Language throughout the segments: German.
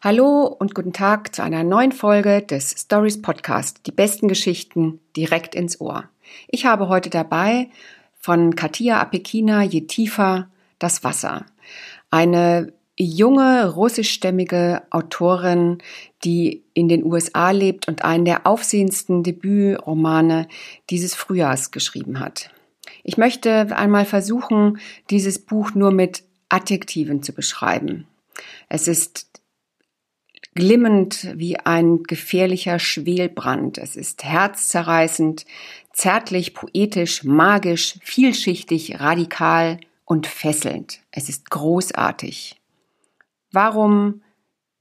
Hallo und guten Tag zu einer neuen Folge des Stories Podcast. Die besten Geschichten direkt ins Ohr. Ich habe heute dabei von Katia Apekina Je tiefer das Wasser. Eine junge russischstämmige Autorin, die in den USA lebt und einen der aufsehendsten Debütromane dieses Frühjahrs geschrieben hat. Ich möchte einmal versuchen, dieses Buch nur mit Adjektiven zu beschreiben. Es ist glimmend wie ein gefährlicher Schwelbrand. Es ist herzzerreißend, zärtlich, poetisch, magisch, vielschichtig, radikal und fesselnd. Es ist großartig. Warum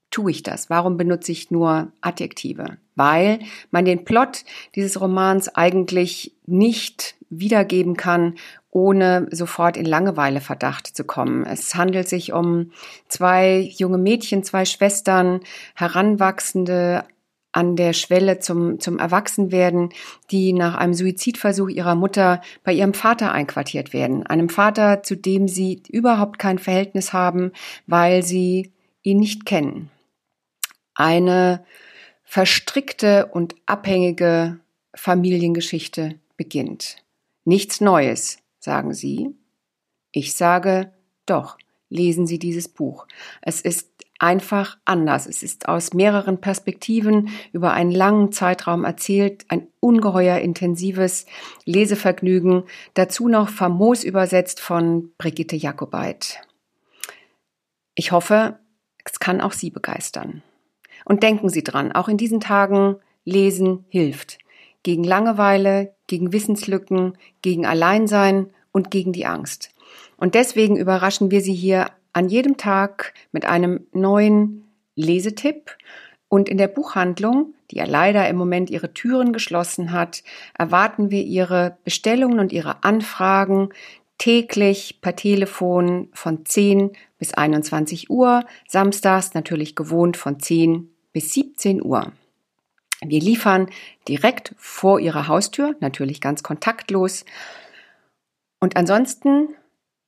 tue ich das? Warum benutze ich nur Adjektive? Weil man den Plot dieses Romans eigentlich nicht wiedergeben kann, ohne sofort in Langeweileverdacht zu kommen. Es handelt sich um zwei junge Mädchen, zwei Schwestern, Heranwachsende an der Schwelle zum, zum Erwachsenwerden, die nach einem Suizidversuch ihrer Mutter bei ihrem Vater einquartiert werden. Einem Vater, zu dem sie überhaupt kein Verhältnis haben, weil sie ihn nicht kennen. Eine verstrickte und abhängige Familiengeschichte beginnt. Nichts Neues, sagen Sie. Ich sage, doch, lesen Sie dieses Buch. Es ist einfach anders. Es ist aus mehreren Perspektiven über einen langen Zeitraum erzählt, ein ungeheuer intensives Lesevergnügen, dazu noch famos übersetzt von Brigitte Jakobait. Ich hoffe, es kann auch Sie begeistern. Und denken Sie dran, auch in diesen Tagen lesen hilft. Gegen Langeweile, gegen Wissenslücken, gegen Alleinsein und gegen die Angst. Und deswegen überraschen wir Sie hier an jedem Tag mit einem neuen Lesetipp. Und in der Buchhandlung, die ja leider im Moment ihre Türen geschlossen hat, erwarten wir Ihre Bestellungen und Ihre Anfragen täglich per Telefon von 10 bis 21 Uhr, samstags natürlich gewohnt von 10 bis 17 Uhr. Wir liefern direkt vor Ihrer Haustür, natürlich ganz kontaktlos. Und ansonsten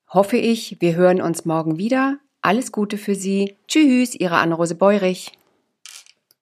hoffe ich, wir hören uns morgen wieder. Alles Gute für Sie. Tschüss, Ihre Anne-Rose Beurich.